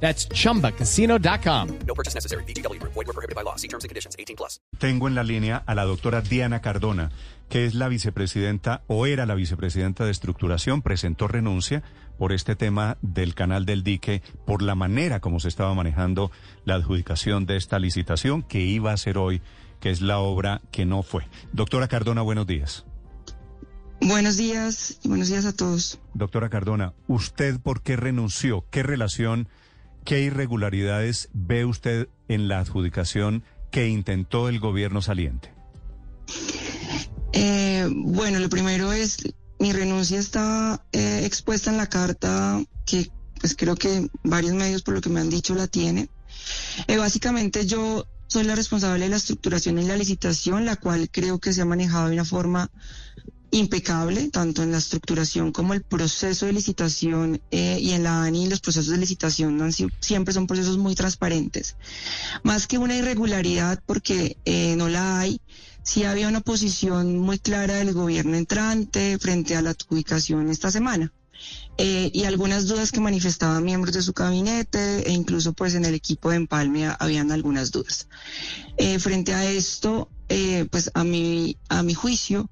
That's chumbacasino.com. No purchase necessary. BGW. Void were prohibited by law. See terms and conditions. 18 plus. Tengo en la línea a la doctora Diana Cardona, que es la vicepresidenta o era la vicepresidenta de estructuración, presentó renuncia por este tema del canal del dique, por la manera como se estaba manejando la adjudicación de esta licitación que iba a ser hoy, que es la obra que no fue. Doctora Cardona, buenos días. Buenos días y buenos días a todos. Doctora Cardona, ¿usted por qué renunció? ¿Qué relación, qué irregularidades ve usted en la adjudicación que intentó el gobierno saliente? Eh, bueno, lo primero es, mi renuncia está eh, expuesta en la carta que pues creo que varios medios por lo que me han dicho la tienen. Eh, básicamente yo soy la responsable de la estructuración y la licitación, la cual creo que se ha manejado de una forma impecable, tanto en la estructuración como el proceso de licitación eh, y en la ANI los procesos de licitación siempre son procesos muy transparentes. Más que una irregularidad, porque eh, no la hay, sí había una posición muy clara del gobierno entrante frente a la adjudicación esta semana. Eh, y algunas dudas que manifestaban miembros de su gabinete e incluso pues en el equipo de Empalme ha- habían algunas dudas. Eh, frente a esto, eh, pues a mi, a mi juicio,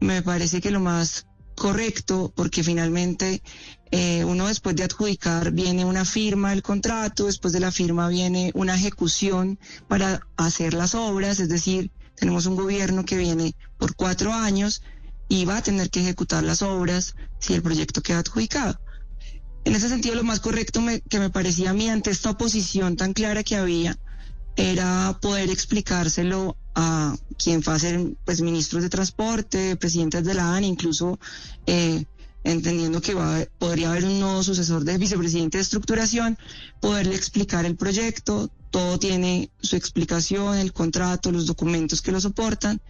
me parece que lo más correcto, porque finalmente eh, uno después de adjudicar viene una firma del contrato, después de la firma viene una ejecución para hacer las obras, es decir, tenemos un gobierno que viene por cuatro años y va a tener que ejecutar las obras si el proyecto queda adjudicado. En ese sentido, lo más correcto que me parecía a mí ante esta oposición tan clara que había era poder explicárselo a quien va a ser pues ministros de transporte, presidentes de la ANI, incluso eh, entendiendo que va, podría haber un nuevo sucesor de vicepresidente de estructuración, poderle explicar el proyecto, todo tiene su explicación, el contrato, los documentos que lo soportan,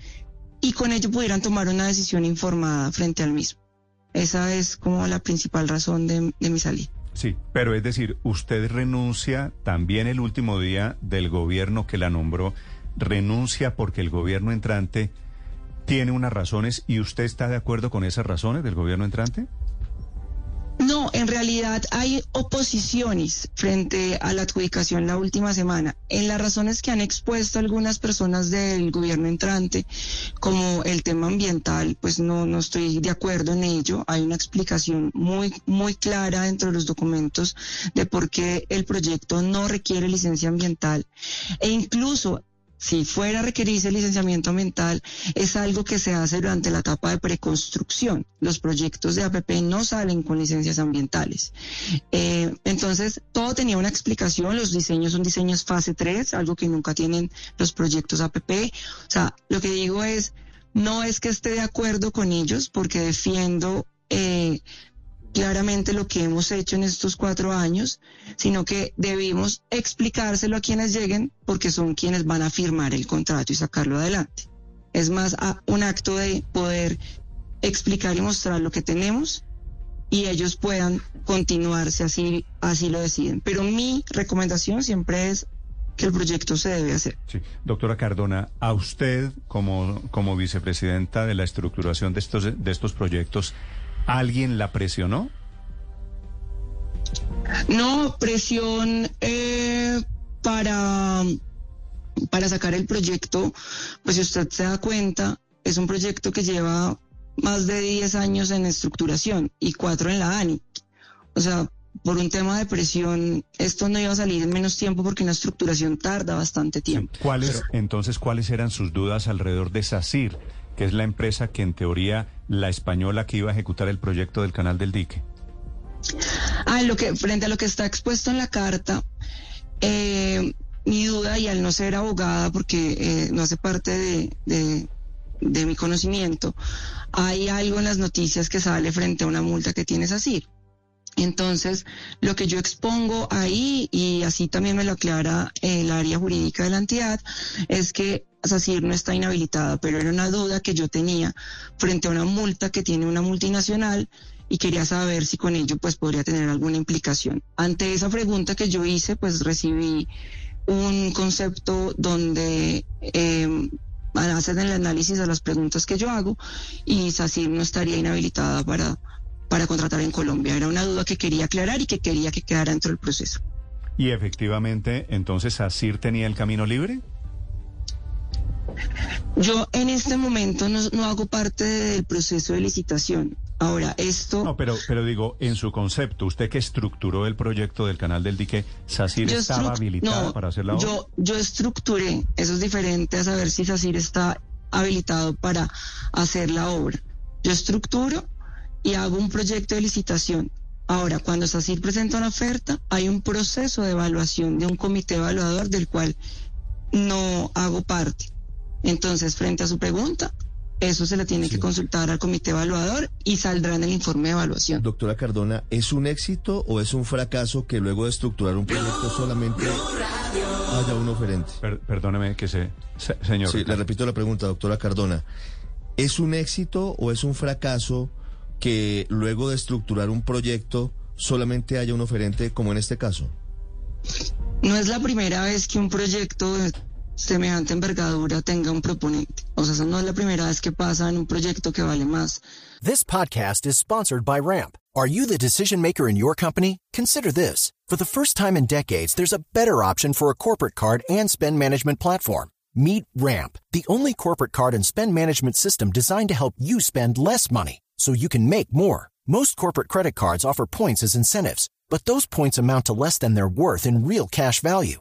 y con ello pudieran tomar una decisión informada frente al mismo. Esa es como la principal razón de, de mi salida. Sí, pero es decir, usted renuncia también el último día del gobierno que la nombró, renuncia porque el gobierno entrante tiene unas razones y usted está de acuerdo con esas razones del gobierno entrante? Realidad hay oposiciones frente a la adjudicación la última semana. En las razones que han expuesto algunas personas del gobierno entrante, como el tema ambiental, pues no, no estoy de acuerdo en ello. Hay una explicación muy, muy clara dentro de los documentos de por qué el proyecto no requiere licencia ambiental. E incluso si fuera a requerirse licenciamiento ambiental, es algo que se hace durante la etapa de preconstrucción. Los proyectos de APP no salen con licencias ambientales. Eh, entonces, todo tenía una explicación. Los diseños son diseños fase 3, algo que nunca tienen los proyectos APP. O sea, lo que digo es, no es que esté de acuerdo con ellos, porque defiendo eh, claramente lo que hemos hecho en estos cuatro años, sino que debimos explicárselo a quienes lleguen porque son quienes van a firmar el contrato y sacarlo adelante. Es más un acto de poder explicar y mostrar lo que tenemos y ellos puedan continuar si así, así lo deciden. Pero mi recomendación siempre es que el proyecto se debe hacer. Sí. Doctora Cardona, a usted como, como vicepresidenta de la estructuración de estos, de estos proyectos, ¿alguien la presionó? No, presión eh, para, para sacar el proyecto, pues si usted se da cuenta, es un proyecto que lleva más de 10 años en estructuración y cuatro en la ANI. O sea, por un tema de presión, esto no iba a salir en menos tiempo porque una estructuración tarda bastante tiempo. ¿Cuáles, entonces, cuáles eran sus dudas alrededor de SACIR, que es la empresa que en teoría la española que iba a ejecutar el proyecto del canal del dique? Ah, lo que, frente a lo que está expuesto en la carta, eh, mi duda, y al no ser abogada, porque eh, no hace parte de, de- mi conocimiento, hay algo en las noticias que sale frente a una multa que tiene SACIR. Entonces, lo que yo expongo ahí, y así también me lo aclara el área jurídica de la entidad, es que SACIR no está inhabilitada, pero era una duda que yo tenía frente a una multa que tiene una multinacional y quería saber si con ello pues podría tener alguna implicación. Ante esa pregunta que yo hice, pues recibí un concepto donde eh, hacen el análisis de las preguntas que yo hago y SACIR no estaría inhabilitada para para contratar en Colombia. Era una duda que quería aclarar y que quería que quedara dentro del proceso. Y efectivamente, entonces Asir tenía el camino libre. Yo en este momento no, hago parte del proceso de licitación. Ahora, esto... No, pero, pero digo, en su concepto, usted que estructuró el proyecto del canal del dique, ¿SACIR estaba habilitada para hacer la obra? Yo, yo estructuré, eso es diferente a saber si SACIR está habilitado para hacer la obra. Yo estructuro y hago un proyecto de licitación. Ahora, cuando SACIR presenta una oferta, hay un proceso de evaluación de un comité evaluador del cual no hago parte. Entonces, frente a su pregunta, eso se le tiene que consultar al comité evaluador y saldrá en el informe de evaluación. Doctora Cardona, ¿es un éxito o es un fracaso que luego de estructurar un proyecto solamente haya un oferente? perdóneme que se... señor. Sí, le repito la pregunta, doctora Cardona. ¿Es un éxito o es un fracaso que luego de estructurar un proyecto solamente haya un oferente como en este caso? No es la primera vez que un proyecto semejante envergadura tenga un proponente. O sea, no es la primera vez que pasa en un proyecto que vale más. This podcast is sponsored by Ramp. Are you the decision maker in your company? Consider this. For the first time in decades, there's a better option for a corporate card and spend management platform. Meet Ramp, the only corporate card and spend management system designed to help you spend less money so you can make more. Most corporate credit cards offer points as incentives, but those points amount to less than their worth in real cash value.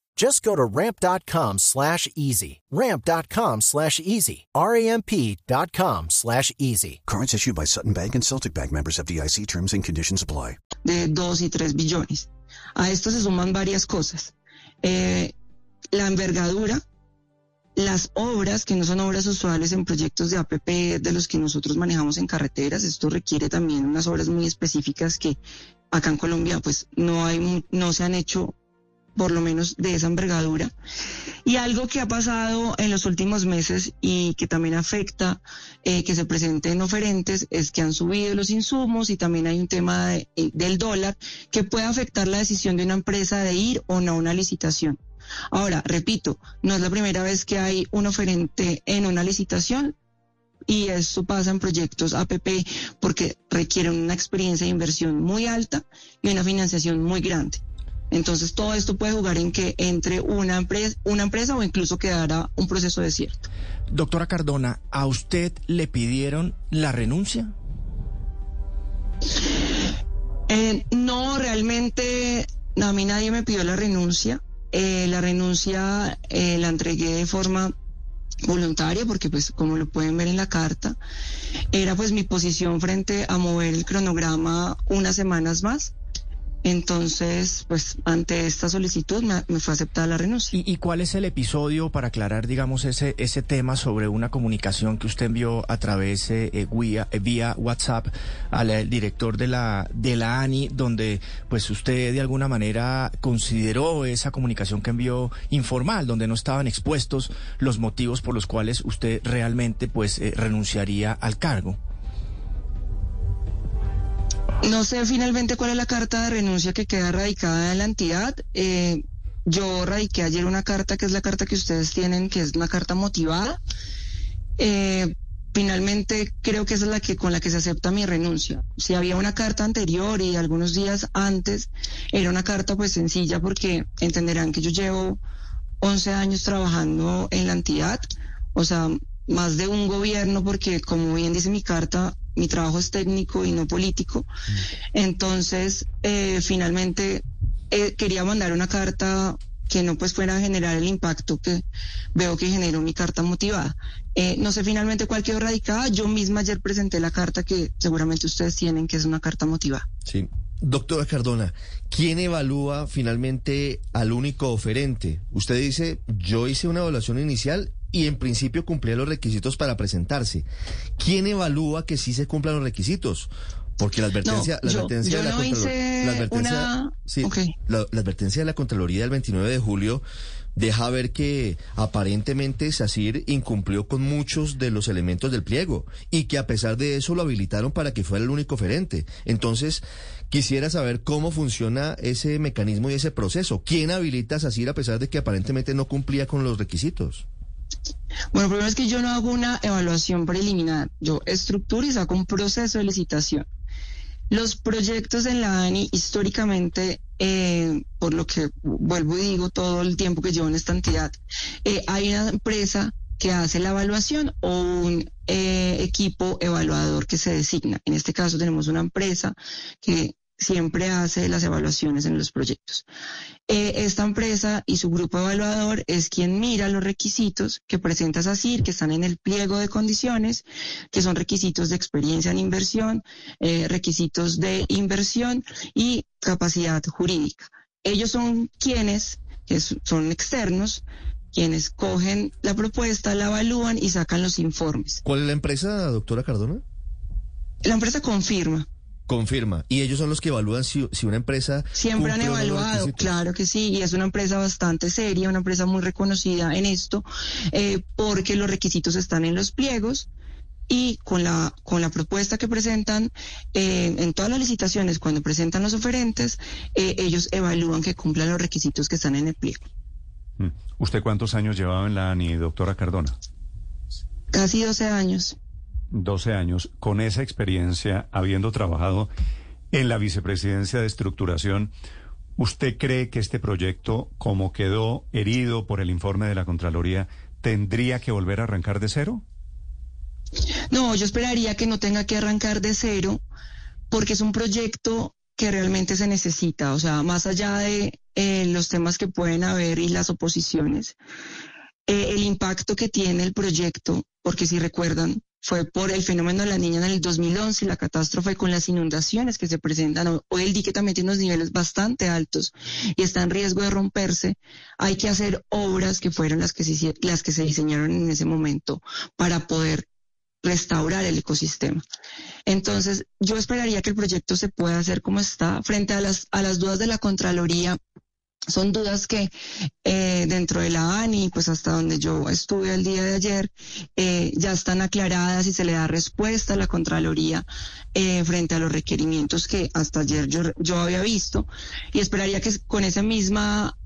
Just go to ramp.com slash easy. Ramp.com slash easy. R-A-M-P.com slash easy. Cards issued by Sutton Bank and Celtic Bank members of DIC terms and conditions apply. De 2 y 3 billones. A esto se suman varias cosas. Eh, la envergadura las obras, que no son obras usuales en proyectos de APP de los que nosotros manejamos en carreteras, esto requiere también unas obras muy específicas que acá en Colombia pues no hay, no se han hecho por lo menos de esa envergadura. Y algo que ha pasado en los últimos meses y que también afecta eh, que se presenten oferentes es que han subido los insumos y también hay un tema eh, del dólar que puede afectar la decisión de una empresa de ir o no a una licitación. Ahora, repito, no es la primera vez que hay un oferente en una licitación y eso pasa en proyectos APP porque requieren una experiencia de inversión muy alta y una financiación muy grande. Entonces todo esto puede jugar en que entre una empresa, una empresa o incluso quedara un proceso desierto. Doctora Cardona, ¿a usted le pidieron la renuncia? Eh, no, realmente a mí nadie me pidió la renuncia. Eh, la renuncia eh, la entregué de forma voluntaria porque pues como lo pueden ver en la carta era pues mi posición frente a mover el cronograma unas semanas más entonces, pues ante esta solicitud me, fue aceptada la renuncia. ¿Y, cuál es el episodio para aclarar, digamos, ese, ese tema sobre una comunicación que usted envió a través eh, eh vía, eh, vía, WhatsApp al eh, director de la, de la ANI, donde pues usted de alguna manera consideró esa comunicación que envió informal, donde no estaban expuestos los motivos por los cuales usted realmente pues renunciaría al cargo? No sé finalmente cuál es la carta de renuncia que queda radicada en la entidad. Eh, yo radiqué ayer una carta que es la carta que ustedes tienen, que es una carta motivada. Eh, finalmente creo que es la que con la que se acepta mi renuncia. Si había una carta anterior y algunos días antes, era una carta pues sencilla porque entenderán que yo llevo 11 años trabajando en la entidad, o sea, más de un gobierno porque como bien dice mi carta, mi trabajo es técnico y no político. Entonces, eh, finalmente, eh, quería mandar una carta que no pues fuera a generar el impacto que veo que generó mi carta motivada. Eh, no sé finalmente cuál quedó radicada. Yo misma ayer presenté la carta que seguramente ustedes tienen, que es una carta motivada. Sí. Doctora Cardona, ¿quién evalúa finalmente al único oferente? Usted dice, yo hice una evaluación inicial y en principio cumplía los requisitos para presentarse. ¿Quién evalúa que sí se cumplan los requisitos? Porque la advertencia, No, la advertencia yo de la no Contralor- hice la advertencia, una- sí, la advertencia de la Contraloría del 29 de julio deja ver que aparentemente SACIR incumplió con muchos de los elementos del pliego y que a pesar de eso lo habilitaron para que fuera el único oferente. Entonces, quisiera saber cómo funciona ese mecanismo y ese proceso. ¿Quién habilita a SACIR a pesar de que aparentemente no cumplía con los requisitos? Bueno, primero es que yo no hago una evaluación preliminar. Yo estructuro y saco un proceso de licitación. Los proyectos en la ANI, históricamente, eh, por lo que vuelvo y digo todo el tiempo que llevo en esta entidad, eh, hay una empresa que hace la evaluación o un eh, equipo evaluador que se designa. En este caso tenemos una empresa que siempre hace las evaluaciones en los proyectos. Eh, esta empresa y su grupo evaluador es quien mira los requisitos que presenta SACIR, que están en el pliego de condiciones, que son requisitos de experiencia en inversión, eh, requisitos de inversión y capacidad jurídica. Ellos son quienes, que son externos, quienes cogen la propuesta, la evalúan y sacan los informes. ¿Cuál es la empresa, doctora Cardona? La empresa confirma. Confirma. Y ellos son los que evalúan si, si una empresa... Siempre han evaluado, claro que sí, y es una empresa bastante seria, una empresa muy reconocida en esto, eh, porque los requisitos están en los pliegos y con la, con la propuesta que presentan eh, en todas las licitaciones, cuando presentan los oferentes, eh, ellos evalúan que cumplan los requisitos que están en el pliego. Mm. ¿Usted cuántos años llevaba en la ANI, doctora Cardona? Casi 12 años. 12 años. Con esa experiencia, habiendo trabajado en la vicepresidencia de estructuración, ¿usted cree que este proyecto, como quedó herido por el informe de la Contraloría, tendría que volver a arrancar de cero? No, yo esperaría que no tenga que arrancar de cero, porque es un proyecto que realmente se necesita, o sea, más allá de eh, los temas que pueden haber y las oposiciones, eh, el impacto que tiene el proyecto, porque si recuerdan, fue por el fenómeno de la niña en el 2011 y la catástrofe con las inundaciones que se presentan. Ho- Hoy el dique también tiene unos niveles bastante altos y está en riesgo de romperse. Hay que hacer obras que fueron las que se, las que se diseñaron en ese momento para poder restaurar el ecosistema. Entonces, yo esperaría que el proyecto se pueda hacer como está frente a las, a las dudas de la Contraloría. Son dudas que eh, dentro de la ANI, pues hasta donde yo estuve el día de ayer, eh, ya están aclaradas y se le da respuesta a la Contraloría eh, frente a los requerimientos que hasta ayer yo, yo había visto. Y esperaría que con esa misma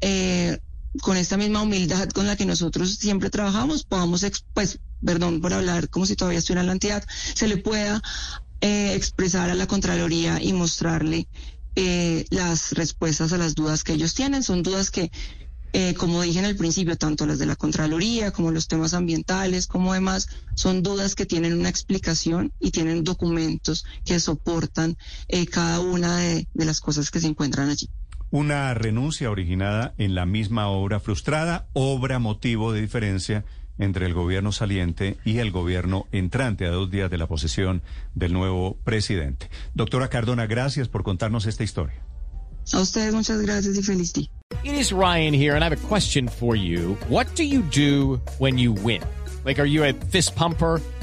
con esta misma humildad con la que nosotros siempre trabajamos, podamos, pues, perdón por hablar como si todavía estuviera en la entidad, se le pueda expresar a la Contraloría y mostrarle eh, las respuestas a las dudas que ellos tienen. Son dudas que, eh, como dije en el principio, tanto las de la Contraloría como los temas ambientales, como demás, son dudas que tienen una explicación y tienen documentos que soportan eh, cada una de- de las cosas que se encuentran allí. Una renuncia originada en la misma obra frustrada, obra motivo de diferencia entre el gobierno saliente y el gobierno entrante a dos días de la posesión del nuevo presidente. Doctora Cardona, gracias por contarnos esta historia. A ustedes muchas gracias y feliz día. It is Ryan here, and I have a question for you. What do you do when you win? Like, are you a fist pumper?